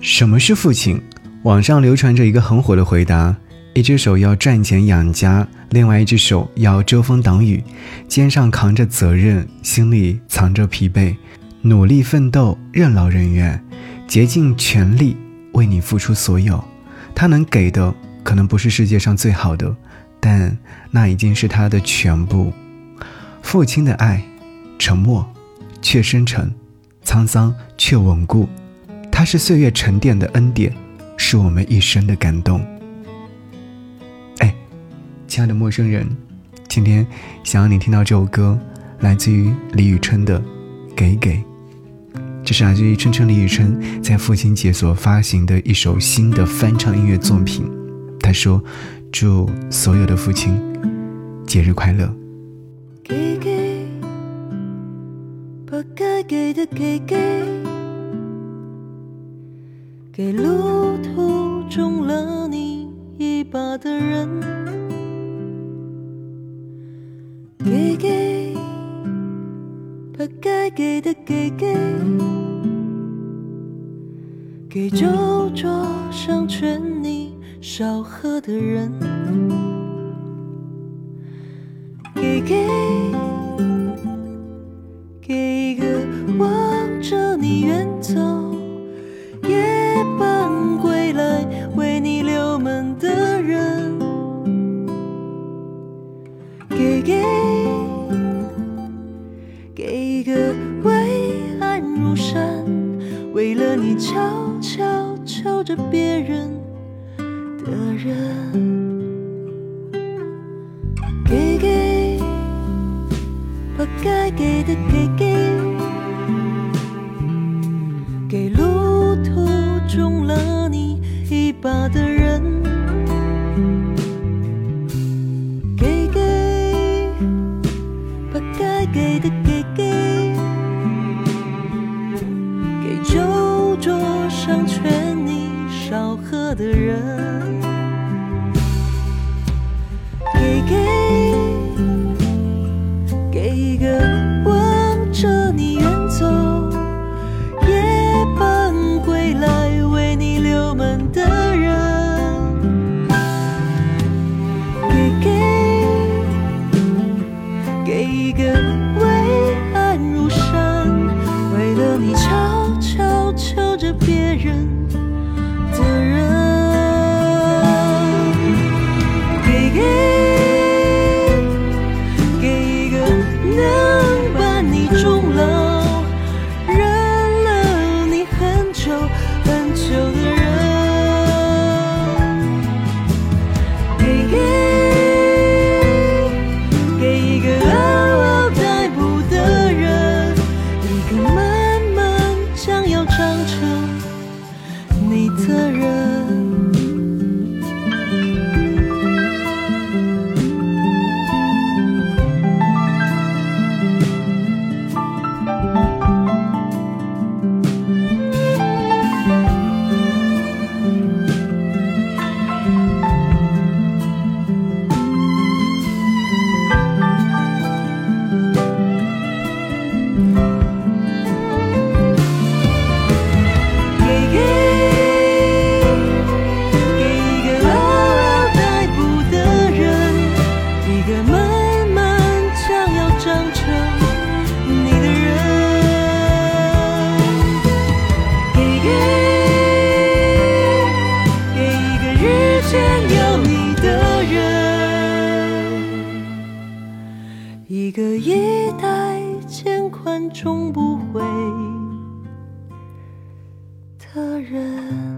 什么是父亲？网上流传着一个很火的回答：一只手要赚钱养家，另外一只手要遮风挡雨，肩上扛着责任，心里藏着疲惫，努力奋斗，任劳任怨，竭尽全力为你付出所有。他能给的可能不是世界上最好的，但那已经是他的全部。父亲的爱，沉默却深沉，沧桑却稳固。它是岁月沉淀的恩典，是我们一生的感动。哎，亲爱的陌生人，今天想让你听到这首歌，来自于李宇春的《给给》，这是来自于春春李宇春在父亲节所发行的一首新的翻唱音乐作品。他说：“祝所有的父亲节日快乐。”给给，把该给的给给。给路途中了你一把的人，给给，把该给的给给，给酒桌上劝你少喝的人，给给，给一个望着你远走。你悄悄求着别人的人。给给，把该给的给给，给路途中了你一把的人。给给，把该给的，喝的人，给给，给一个望着你远走，夜半归来为你留门的人，给给，给一个。巍岸如山，为了你悄悄求着别人终不悔的人。